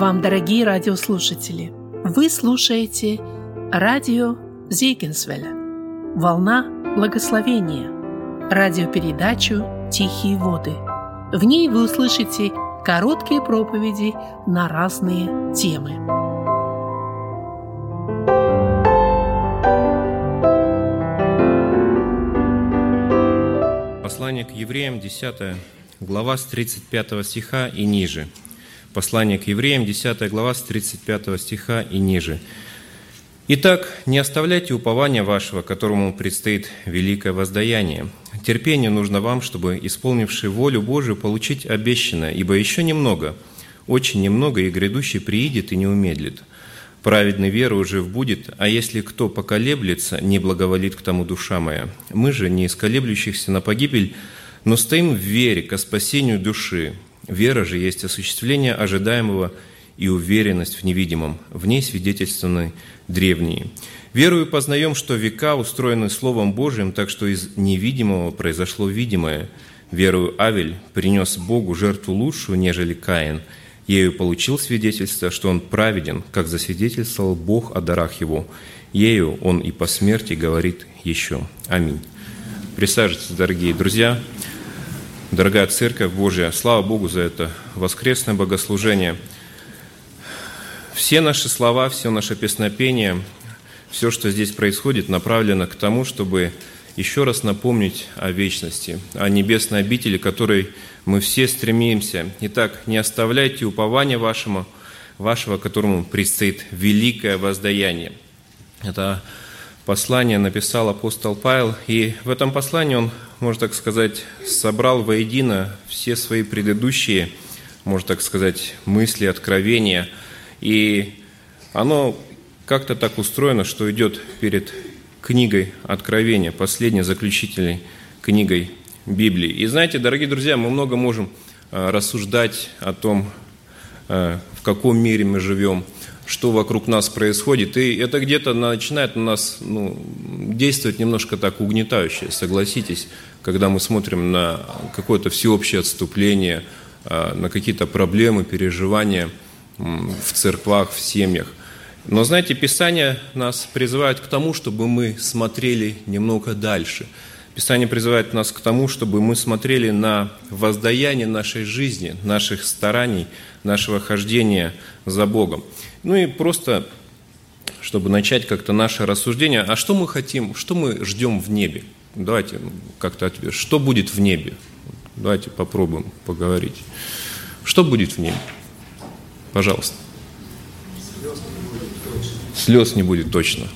вам, дорогие радиослушатели! Вы слушаете радио Зейгенсвеля «Волна благословения» радиопередачу «Тихие воды». В ней вы услышите короткие проповеди на разные темы. Послание к евреям, 10 глава с 35 стиха и ниже – Послание к евреям, 10 глава, с 35 стиха и ниже. «Итак, не оставляйте упования вашего, которому предстоит великое воздаяние. Терпение нужно вам, чтобы, исполнивший волю Божию, получить обещанное, ибо еще немного, очень немного, и грядущий приидет и не умедлит. Праведный веру жив будет, а если кто поколеблется, не благоволит к тому душа моя. Мы же, не из колеблющихся на погибель, но стоим в вере ко спасению души. Вера же есть осуществление ожидаемого и уверенность в невидимом. В ней свидетельствованы древние. Верую познаем, что века устроены Словом Божьим, так что из невидимого произошло видимое. Верую Авель принес Богу жертву лучшую, нежели Каин. Ею получил свидетельство, что он праведен, как засвидетельствовал Бог о дарах его. Ею он и по смерти говорит еще. Аминь. Присаживайтесь, дорогие друзья дорогая Церковь Божья, слава Богу за это воскресное богослужение. Все наши слова, все наше песнопение, все, что здесь происходит, направлено к тому, чтобы еще раз напомнить о вечности, о небесной обители, которой мы все стремимся. Итак, не оставляйте упования вашему, вашего, которому предстоит великое воздаяние. Это послание написал апостол Павел, и в этом послании он можно так сказать, собрал воедино все свои предыдущие, можно так сказать, мысли, откровения. И оно как-то так устроено, что идет перед книгой Откровения, последней заключительной книгой Библии. И знаете, дорогие друзья, мы много можем э, рассуждать о том, э, в каком мире мы живем, что вокруг нас происходит. И это где-то начинает на нас ну, действовать немножко так угнетающе, согласитесь когда мы смотрим на какое-то всеобщее отступление, а, на какие-то проблемы, переживания в церквах, в семьях. Но, знаете, Писание нас призывает к тому, чтобы мы смотрели немного дальше. Писание призывает нас к тому, чтобы мы смотрели на воздаяние нашей жизни, наших стараний, нашего хождения за Богом. Ну и просто, чтобы начать как-то наше рассуждение, а что мы хотим, что мы ждем в небе? Давайте как-то ответ. Что будет в небе? Давайте попробуем поговорить. Что будет в небе? Пожалуйста. Слез не будет точно.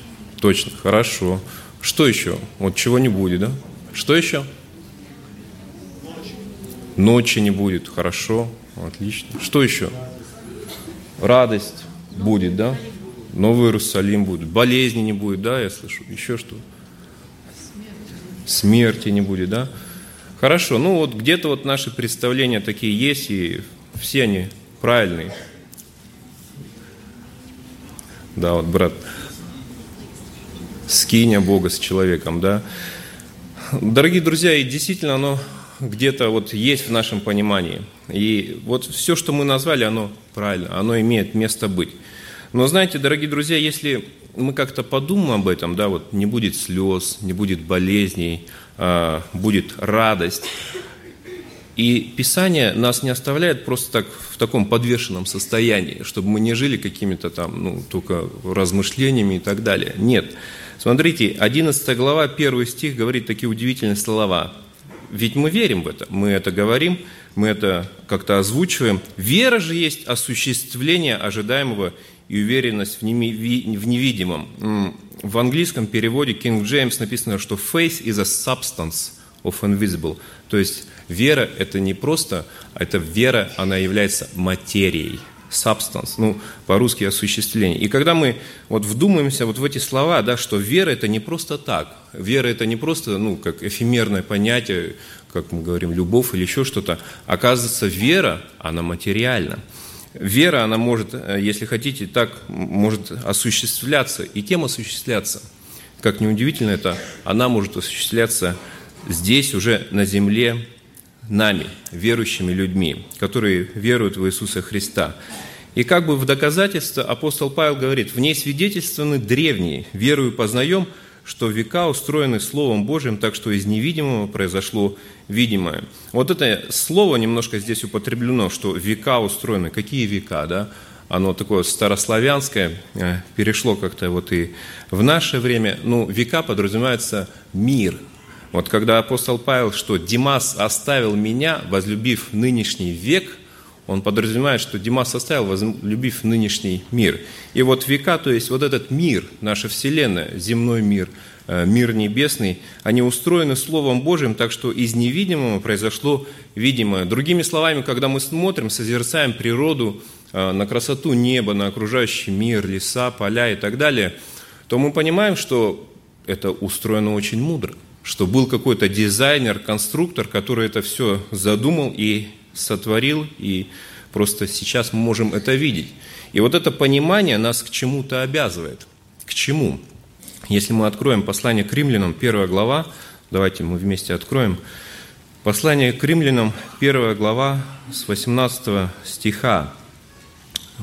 Точно. Хорошо. Что еще? Вот чего не будет, да? Что еще? Ночи не будет. Хорошо. Отлично. Что еще? Радость будет, да? Новый Иерусалим будет. Болезни не будет, да, я слышу. Еще что? смерти не будет, да? Хорошо, ну вот где-то вот наши представления такие есть, и все они правильные. Да, вот брат, скиня Бога с человеком, да. Дорогие друзья, и действительно оно где-то вот есть в нашем понимании. И вот все, что мы назвали, оно правильно, оно имеет место быть. Но знаете, дорогие друзья, если мы как-то подумаем об этом, да, вот не будет слез, не будет болезней, а, будет радость. И Писание нас не оставляет просто так в таком подвешенном состоянии, чтобы мы не жили какими-то там, ну, только размышлениями и так далее. Нет. Смотрите, 11 глава, 1 стих говорит такие удивительные слова. Ведь мы верим в это, мы это говорим, мы это как-то озвучиваем. Вера же есть осуществление ожидаемого и уверенность в невидимом. В английском переводе King James написано, что faith is a substance of invisible. То есть вера – это не просто, а это вера, она является материей, substance, ну, по-русски осуществление. И когда мы вот вдумаемся вот в эти слова, да, что вера – это не просто так, вера – это не просто, ну, как эфемерное понятие, как мы говорим, любовь или еще что-то. Оказывается, вера, она материальна. Вера, она может, э, если хотите, так может осуществляться, и кем осуществляться? Как неудивительно это, она может осуществляться здесь, уже на земле, нами, верующими людьми, которые веруют в Иисуса Христа. И как бы в доказательство апостол Павел говорит, в ней свидетельствованы древние, верую познаем, что века устроены Словом Божьим, так что из невидимого произошло видимое. Вот это слово немножко здесь употреблено, что века устроены. Какие века, да? Оно такое старославянское, э, перешло как-то вот и в наше время. Ну, века подразумевается мир. Вот когда апостол Павел, что Димас оставил меня, возлюбив нынешний век – он подразумевает, что Димас составил, возлюбив нынешний мир. И вот века, то есть вот этот мир, наша Вселенная, земной мир, э, мир небесный, они устроены Словом Божьим, так что из невидимого произошло видимое. Другими словами, когда мы смотрим, созерцаем природу, э, на красоту неба, на окружающий мир, леса, поля и так далее, то мы понимаем, что это устроено очень мудро, что был какой-то дизайнер, конструктор, который это все задумал и сотворил, и просто сейчас мы можем это видеть. И вот это понимание нас к чему-то обязывает. К чему? Если мы откроем послание к римлянам, первая глава, давайте мы вместе откроем. Послание к римлянам, первая глава, с 18 стиха.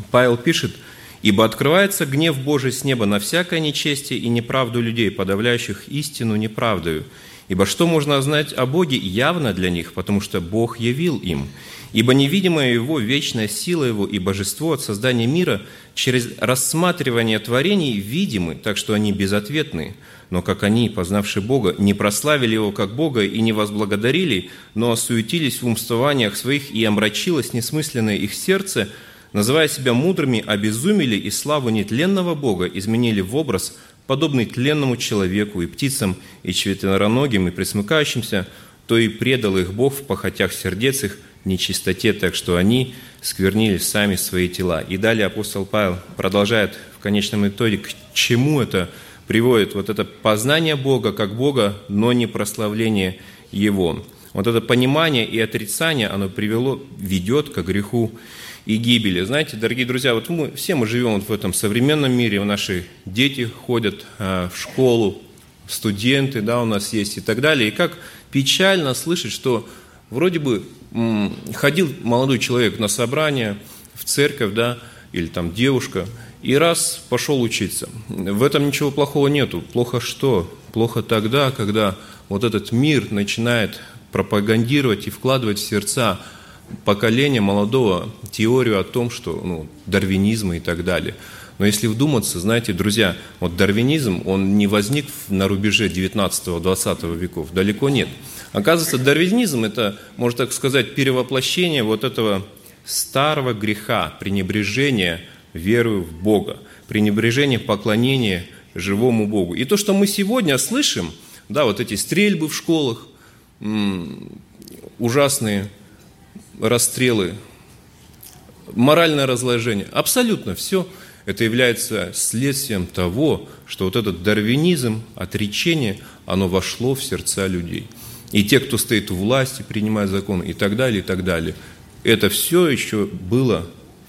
Павел пишет, «Ибо открывается гнев Божий с неба на всякое нечестие и неправду людей, подавляющих истину неправдою, Ибо что можно знать о Боге явно для них, потому что Бог явил им. Ибо невидимая Его вечная сила Его и божество от создания мира через рассматривание творений видимы, так что они безответны. Но как они, познавшие Бога, не прославили Его как Бога и не возблагодарили, но осуетились в умствованиях своих и омрачилось несмысленное их сердце, называя себя мудрыми, обезумели и славу нетленного Бога изменили в образ – подобный тленному человеку и птицам, и четвероногим, и присмыкающимся, то и предал их Бог в похотях сердец их нечистоте, так что они сквернили сами свои тела. И далее апостол Павел продолжает в конечном итоге, к чему это приводит, вот это познание Бога как Бога, но не прославление Его. Вот это понимание и отрицание, оно привело, ведет к греху и гибели. Знаете, дорогие друзья, вот мы все мы живем вот в этом современном мире, наши дети ходят э, в школу, студенты, да, у нас есть и так далее. И как печально слышать, что вроде бы м, ходил молодой человек на собрание, в церковь, да, или там девушка, и раз пошел учиться. В этом ничего плохого нету. Плохо что? Плохо тогда, когда вот этот мир начинает пропагандировать и вкладывать в сердца поколения молодого теорию о том, что ну, дарвинизм и так далее. Но если вдуматься, знаете, друзья, вот дарвинизм, он не возник на рубеже 19-20 веков, далеко нет. Оказывается, дарвинизм – это, можно так сказать, перевоплощение вот этого старого греха, пренебрежения верою в Бога, пренебрежения поклонения живому Богу. И то, что мы сегодня слышим, да, вот эти стрельбы в школах, ужасные расстрелы, моральное разложение, абсолютно все это является следствием того, что вот этот дарвинизм, отречение, оно вошло в сердца людей. И те, кто стоит у власти, принимает законы и так далее, и так далее. Это все еще было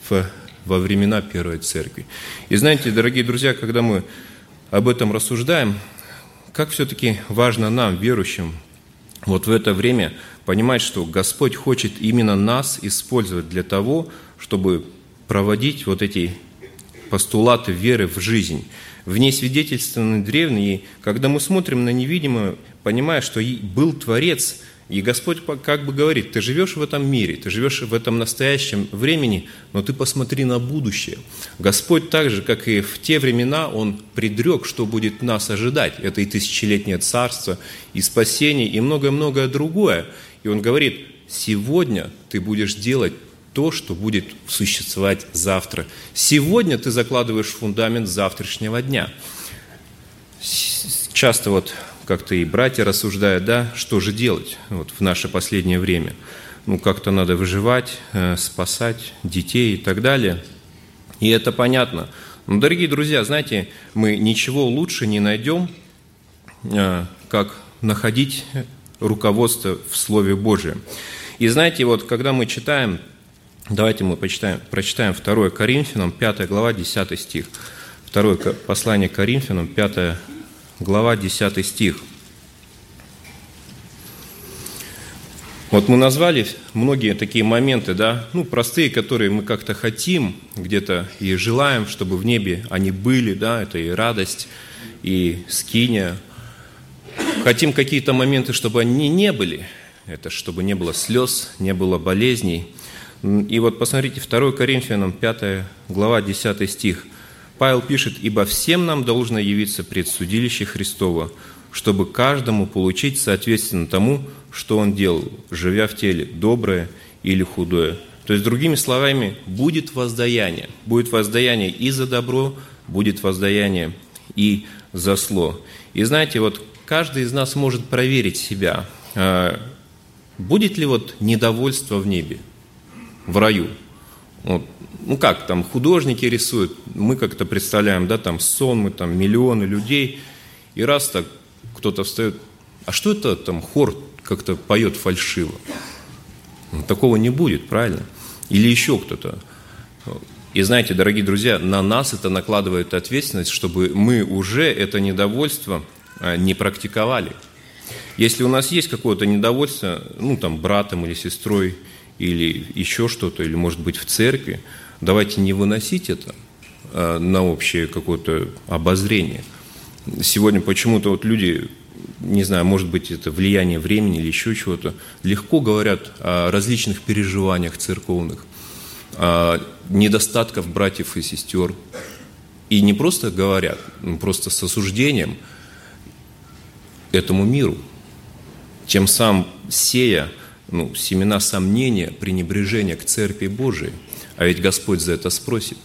в, во времена Первой Церкви. И знаете, дорогие друзья, когда мы об этом рассуждаем, как все-таки важно нам, верующим, вот в это время понимать, что Господь хочет именно нас использовать для того, чтобы проводить вот эти постулаты веры в жизнь. В ней свидетельствованы древние, когда мы смотрим на невидимое, понимая, что был Творец – и Господь как бы говорит, ты живешь в этом мире, ты живешь в этом настоящем времени, но ты посмотри на будущее. Господь так же, как и в те времена, Он предрек, что будет нас ожидать. Это и тысячелетнее царство, и спасение, и многое-многое другое. И Он говорит, сегодня ты будешь делать то, что будет существовать завтра. Сегодня ты закладываешь фундамент завтрашнего дня. Часто вот как-то и братья рассуждают, да, что же делать вот, в наше последнее время. Ну, как-то надо выживать, э, спасать детей и так далее. И это понятно. Но, дорогие друзья, знаете, мы ничего лучше не найдем, э, как находить руководство в Слове Божьем. И знаете, вот когда мы читаем, давайте мы почитаем, прочитаем 2 Коринфянам, 5 глава, 10 стих. Второе послание Коринфянам, 5 глава 10 стих. Вот мы назвали многие такие моменты, да, ну, простые, которые мы как-то хотим где-то и желаем, чтобы в небе они были, да, это и радость, и скиния. Хотим какие-то моменты, чтобы они не были, это чтобы не было слез, не было болезней. И вот посмотрите, 2 Коринфянам 5 глава 10 стих. Павел пишет, «Ибо всем нам должно явиться пред судилище Христово, чтобы каждому получить соответственно тому, что он делал, живя в теле, доброе или худое. То есть, другими словами, будет воздаяние. Будет воздаяние и за добро, будет воздаяние и за зло. И знаете, вот каждый из нас может проверить себя, а, будет ли вот недовольство в небе, в раю. Вот. Ну как, там художники рисуют, мы как-то представляем, да, там сон, мы там миллионы людей, и раз так кто-то встает, а что это там хор как-то поет фальшиво? Ну, такого не будет, правильно? Или еще кто-то. И знаете, дорогие друзья, на нас это накладывает ответственность, чтобы мы уже это недовольство а, не практиковали. Если у нас есть какое-то недовольство, ну там братом или сестрой, или еще что-то, или может быть в церкви, давайте не выносить это а, на общее какое-то обозрение – Сегодня почему-то вот люди, не знаю, может быть, это влияние времени или еще чего-то, легко говорят о различных переживаниях церковных, о недостатках братьев и сестер. И не просто говорят, просто с осуждением этому миру, тем самым сея ну, семена сомнения, пренебрежения к Церкви Божией. А ведь Господь за это спросит.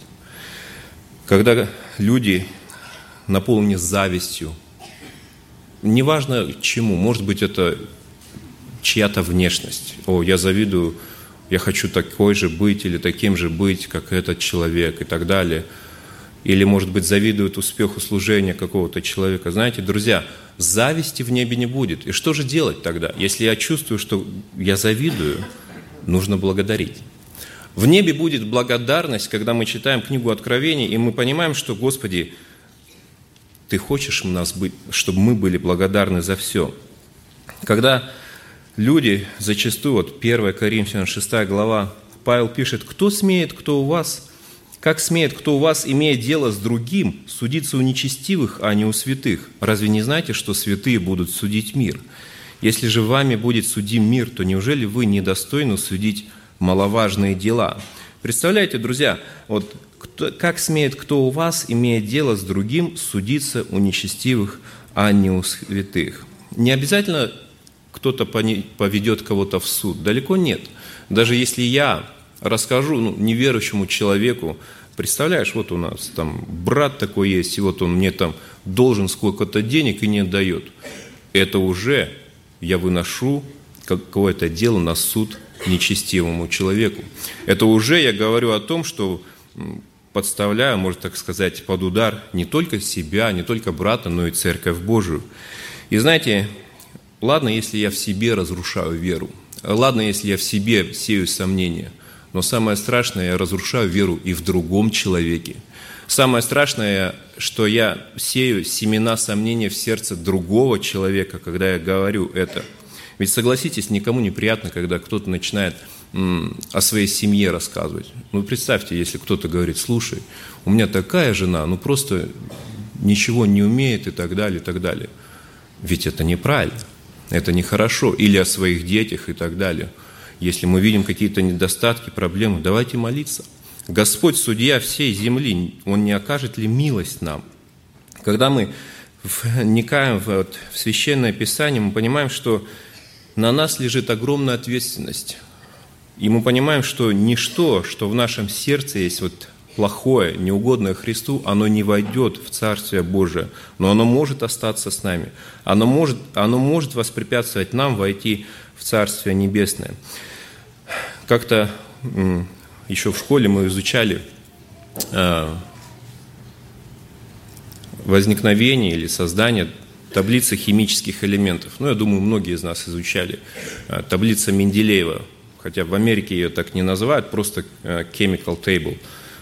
Когда люди наполнены завистью. Неважно чему, может быть, это чья-то внешность. О, я завидую, я хочу такой же быть или таким же быть, как этот человек и так далее. Или, может быть, завидуют успеху служения какого-то человека. Знаете, друзья, зависти в небе не будет. И что же делать тогда? Если я чувствую, что я завидую, нужно благодарить. В небе будет благодарность, когда мы читаем книгу Откровений, и мы понимаем, что, Господи, ты хочешь нас быть, чтобы мы были благодарны за все. Когда люди, зачастую, вот 1 Коринфянам 6 глава, Павел пишет, «Кто смеет, кто у вас, как смеет, кто у вас, имея дело с другим, судиться у нечестивых, а не у святых? Разве не знаете, что святые будут судить мир? Если же вами будет судим мир, то неужели вы недостойны судить маловажные дела?» Представляете, друзья, вот кто, как смеет кто у вас, имея дело с другим, судиться у нечестивых, а не у святых? Не обязательно кто-то поведет кого-то в суд. Далеко нет. Даже если я расскажу ну, неверующему человеку, представляешь, вот у нас там брат такой есть, и вот он мне там должен сколько-то денег и не дает. Это уже я выношу какое-то дело на суд нечестивому человеку. Это уже я говорю о том, что подставляю, можно так сказать, под удар не только себя, не только брата, но и Церковь Божию. И знаете, ладно, если я в себе разрушаю веру, ладно, если я в себе сею сомнения, но самое страшное, я разрушаю веру и в другом человеке. Самое страшное, что я сею семена сомнения в сердце другого человека, когда я говорю это. Ведь согласитесь, никому неприятно, когда кто-то начинает о своей семье рассказывать. Ну, представьте, если кто-то говорит, слушай, у меня такая жена, ну просто ничего не умеет и так далее, и так далее. Ведь это неправильно, это нехорошо. Или о своих детях и так далее. Если мы видим какие-то недостатки, проблемы, давайте молиться. Господь, судья всей земли, Он не окажет ли милость нам? Когда мы вникаем в, в Священное Писание, мы понимаем, что на нас лежит огромная ответственность и мы понимаем, что ничто, что в нашем сердце есть вот плохое, неугодное Христу, оно не войдет в Царствие Божие, но оно может остаться с нами. Оно может, оно может воспрепятствовать нам войти в Царствие Небесное. Как-то еще в школе мы изучали а, возникновение или создание таблицы химических элементов. Ну, я думаю, многие из нас изучали. А, таблица Менделеева – хотя в Америке ее так не называют, просто э, chemical table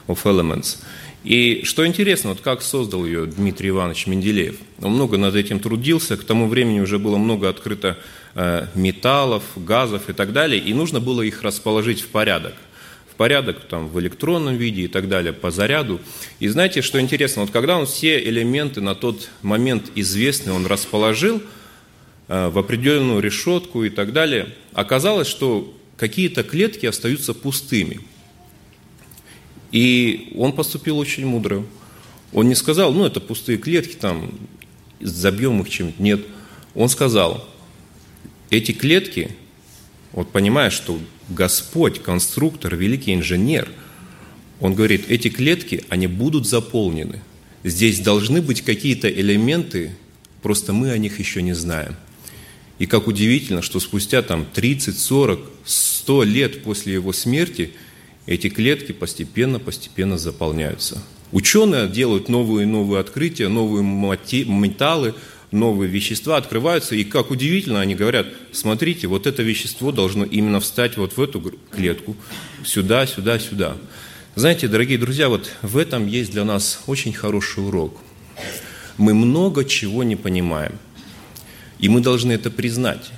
of elements. И что интересно, вот как создал ее Дмитрий Иванович Менделеев. Он много над этим трудился, к тому времени уже было много открыто э, металлов, газов и так далее, и нужно было их расположить в порядок в порядок там, в электронном виде и так далее, по заряду. И знаете, что интересно, вот когда он все элементы на тот момент известные он расположил э, в определенную решетку и так далее, оказалось, что какие-то клетки остаются пустыми – и он поступил очень мудро. Он не сказал, ну, это пустые клетки, там, забьем их чем-то. Нет. Он сказал, эти клетки, вот понимаешь, что Господь, конструктор, великий инженер, он говорит, эти клетки, они будут заполнены. Здесь должны быть какие-то элементы, просто мы о них еще не знаем. И как удивительно, что спустя там 30, 40, 100 лет после его смерти – эти клетки постепенно-постепенно заполняются. Ученые делают новые и новые открытия, новые металлы, новые вещества открываются, и как удивительно, они говорят, смотрите, вот это вещество должно именно встать вот в эту клетку, сюда, сюда, сюда. Знаете, дорогие друзья, вот в этом есть для нас очень хороший урок. Мы много чего не понимаем, и мы должны это признать.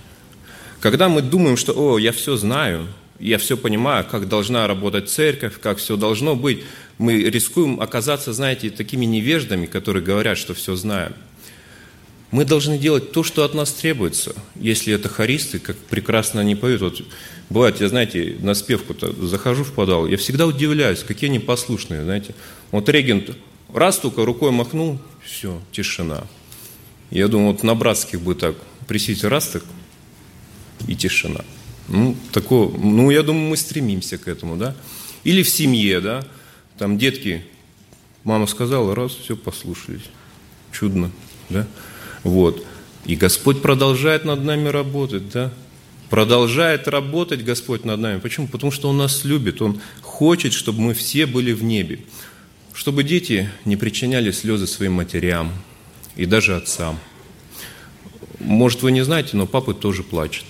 Когда мы думаем, что «О, я все знаю», я все понимаю, как должна работать церковь, как все должно быть. Мы рискуем оказаться, знаете, такими невеждами, которые говорят, что все знаем. Мы должны делать то, что от нас требуется. Если это хористы, как прекрасно они поют. Вот бывает, я, знаете, на спевку-то захожу в подвал, я всегда удивляюсь, какие они послушные, знаете. Вот регент раз только рукой махнул, все, тишина. Я думаю, вот на братских бы так присесть раз так, и тишина. Ну, такого, ну, я думаю, мы стремимся к этому, да. Или в семье, да, там детки, мама сказала, раз, все, послушались. Чудно, да. Вот. И Господь продолжает над нами работать, да. Продолжает работать Господь над нами. Почему? Потому что Он нас любит. Он хочет, чтобы мы все были в небе. Чтобы дети не причиняли слезы своим матерям и даже отцам. Может, вы не знаете, но папы тоже плачут.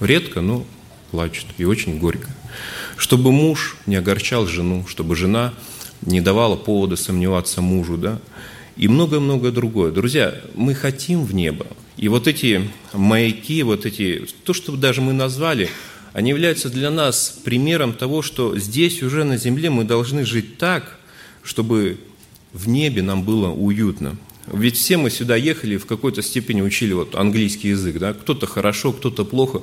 Редко, но плачут и очень горько. Чтобы муж не огорчал жену, чтобы жена не давала повода сомневаться мужу, да, и многое-многое другое. Друзья, мы хотим в небо. И вот эти маяки, вот эти, то, что даже мы назвали, они являются для нас примером того, что здесь уже на земле мы должны жить так, чтобы в небе нам было уютно. Ведь все мы сюда ехали, в какой-то степени учили вот английский язык, да, кто-то хорошо, кто-то плохо.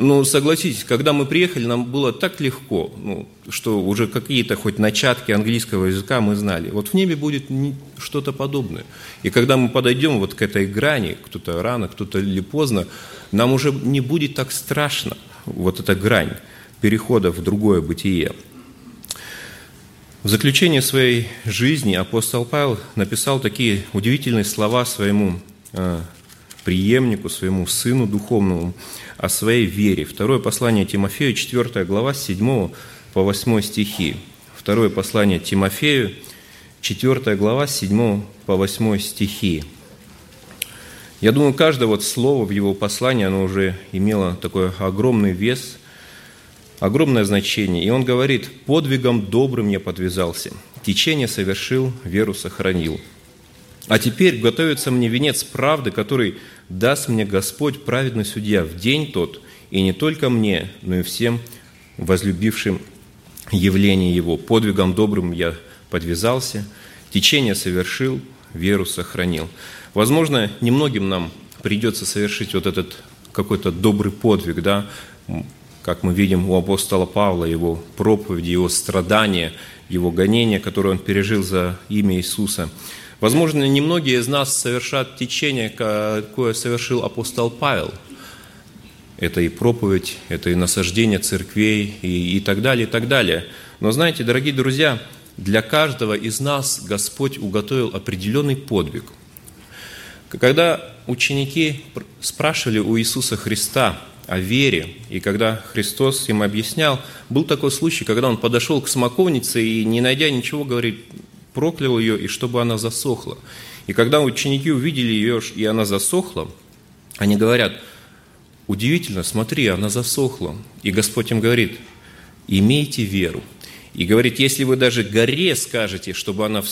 Ну, согласитесь, когда мы приехали, нам было так легко, ну, что уже какие-то хоть начатки английского языка мы знали. Вот в небе будет что-то подобное. И когда мы подойдем вот к этой грани, кто-то рано, кто-то или поздно, нам уже не будет так страшно, вот эта грань перехода в другое бытие. В заключение своей жизни апостол Павел написал такие удивительные слова своему э, преемнику, своему сыну духовному о своей вере. Второе послание Тимофею, 4 глава, с 7 по 8 стихи. Второе послание Тимофею, 4 глава, с 7 по 8 стихи. Я думаю, каждое вот слово в его послании, оно уже имело такой огромный вес – огромное значение. И он говорит, подвигом добрым я подвязался, течение совершил, веру сохранил. А теперь готовится мне венец правды, который даст мне Господь, праведный судья, в день тот, и не только мне, но и всем возлюбившим явление Его. Подвигом добрым я подвязался, течение совершил, веру сохранил. Возможно, немногим нам придется совершить вот этот какой-то добрый подвиг, да, как мы видим у апостола Павла, его проповеди, его страдания, его гонения, которые он пережил за имя Иисуса. Возможно, немногие из нас совершат течение, какое совершил апостол Павел. Это и проповедь, это и насаждение церквей, и, и так далее, и так далее. Но знаете, дорогие друзья, для каждого из нас Господь уготовил определенный подвиг. Когда ученики спрашивали у Иисуса Христа, о вере. И когда Христос им объяснял, был такой случай, когда он подошел к смоковнице и, не найдя ничего, говорит, проклял ее, и чтобы она засохла. И когда ученики увидели ее, и она засохла, они говорят, удивительно, смотри, она засохла. И Господь им говорит, имейте веру. И говорит, если вы даже горе скажете, чтобы она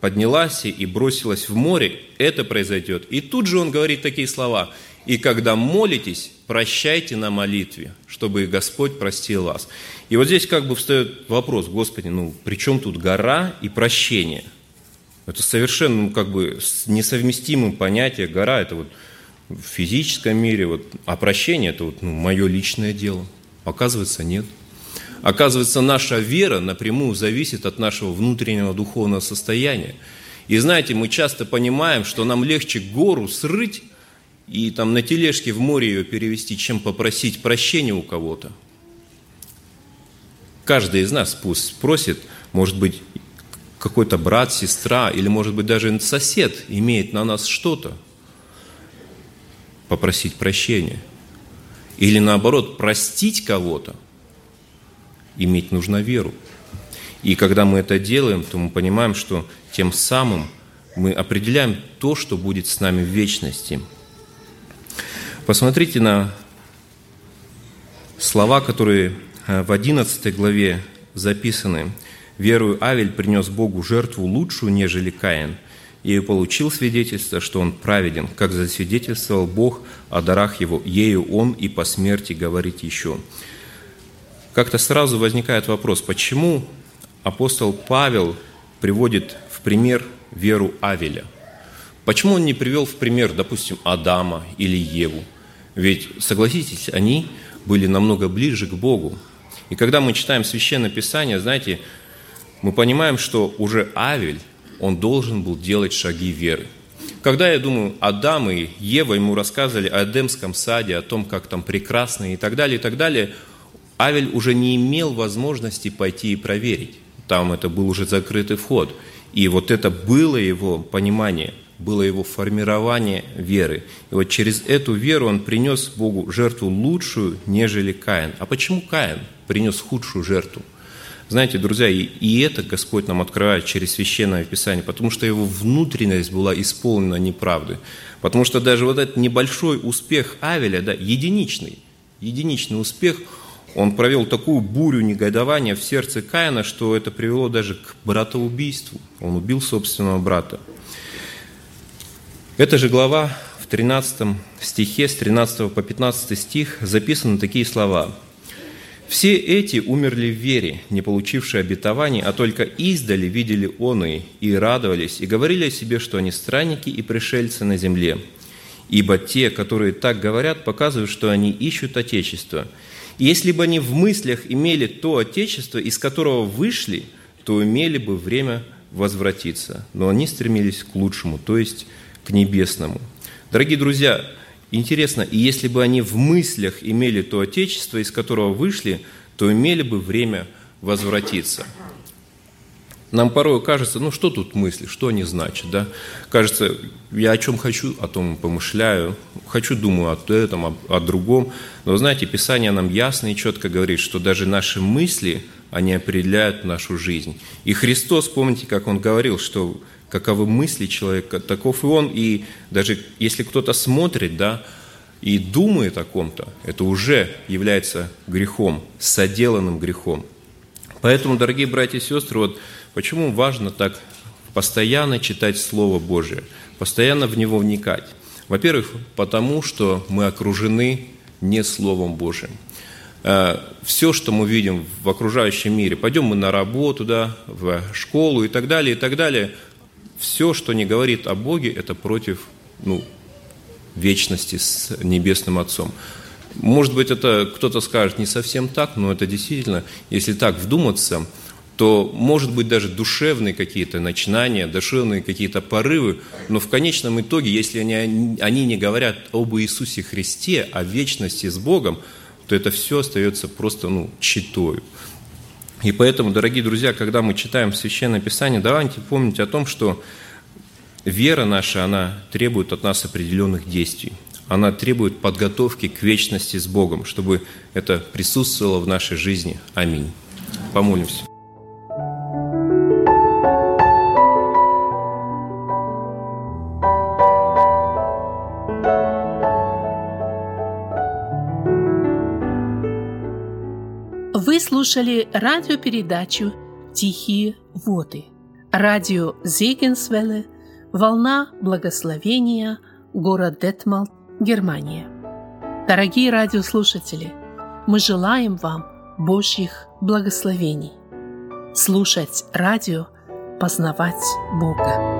поднялась и бросилась в море, это произойдет. И тут же он говорит такие слова. «И когда молитесь, прощайте на молитве, чтобы Господь простил вас». И вот здесь как бы встает вопрос, Господи, ну при чем тут гора и прощение? Это совершенно ну, как бы несовместимым понятие. Гора – это вот в физическом мире, вот, а прощение – это вот, ну, мое личное дело. Оказывается, нет. Оказывается, наша вера напрямую зависит от нашего внутреннего духовного состояния. И знаете, мы часто понимаем, что нам легче гору срыть и там на тележке в море ее перевести, чем попросить прощения у кого-то. Каждый из нас пусть просит, может быть, какой-то брат, сестра, или, может быть, даже сосед имеет на нас что-то, попросить прощения. Или, наоборот, простить кого-то, иметь нужно веру. И когда мы это делаем, то мы понимаем, что тем самым мы определяем то, что будет с нами в вечности. Посмотрите на слова, которые э, в 11 главе записаны – Верую Авель принес Богу жертву лучшую, нежели Каин, и получил свидетельство, что он праведен, как засвидетельствовал Бог о дарах его, ею он и по смерти говорит еще. Как-то сразу возникает вопрос, почему апостол Павел приводит в пример веру Авеля? Почему он не привел в пример, допустим, Адама или Еву? Ведь, согласитесь, они были намного ближе к Богу. И когда мы читаем Священное Писание, знаете, мы понимаем, что уже Авель, он должен был делать шаги веры. Когда, я думаю, Адам и Ева ему рассказывали о Эдемском саде, о том, как там прекрасно и так далее, и так далее, Авель уже не имел возможности пойти и проверить. Там это был уже закрытый вход. И вот это было его понимание, было его формирование веры. И вот через эту веру он принес Богу жертву лучшую, нежели Каин. А почему Каин принес худшую жертву? Знаете, друзья, и, и это Господь нам открывает через Священное Писание, потому что его внутренность была исполнена неправды. Потому что даже вот этот небольшой успех Авеля, да, единичный, единичный успех, он провел такую бурю негодования в сердце Каина, что это привело даже к братоубийству. Он убил собственного брата. Эта же глава в 13 стихе, с 13 по 15 стих записаны такие слова – все эти умерли в вере, не получившие обетований, а только издали видели оные и радовались, и говорили о себе, что они странники и пришельцы на земле. Ибо те, которые так говорят, показывают, что они ищут Отечество. И если бы они в мыслях имели то Отечество, из которого вышли, то имели бы время возвратиться. Но они стремились к лучшему, то есть к небесному. Дорогие друзья, Интересно, и если бы они в мыслях имели то Отечество, из которого вышли, то имели бы время возвратиться. Нам порой кажется, ну что тут мысли, что они значат, да? Кажется, я о чем хочу, о том помышляю, хочу, думаю о этом, о, о другом. Но знаете, Писание нам ясно и четко говорит, что даже наши мысли, они определяют нашу жизнь. И Христос, помните, как Он говорил, что каковы мысли человека, таков и он. И даже если кто-то смотрит, да, и думает о ком-то, это уже является грехом, соделанным грехом. Поэтому, дорогие братья и сестры, вот почему важно так постоянно читать Слово Божие, постоянно в него вникать. Во-первых, потому что мы окружены не Словом Божиим. Э, Все, что мы видим в окружающем мире, пойдем мы на работу, да, в школу и так далее, и так далее, все, что не говорит о Боге, это против ну, вечности с Небесным Отцом. Может быть, это кто-то скажет не совсем так, но это действительно, если так вдуматься, то, может быть, даже душевные какие-то начинания, душевные какие-то порывы, но в конечном итоге, если они, они не говорят об Иисусе Христе, о вечности с Богом, то это все остается просто ну, читою. И поэтому, дорогие друзья, когда мы читаем Священное Писание, давайте помнить о том, что вера наша, она требует от нас определенных действий. Она требует подготовки к вечности с Богом, чтобы это присутствовало в нашей жизни. Аминь. Помолимся. Вы слушали радиопередачу «Тихие воды». Радио Зегенсвелле, «Волна благословения», город Детмалт, Германия. Дорогие радиослушатели, мы желаем вам Божьих благословений. Слушать радио, познавать Бога.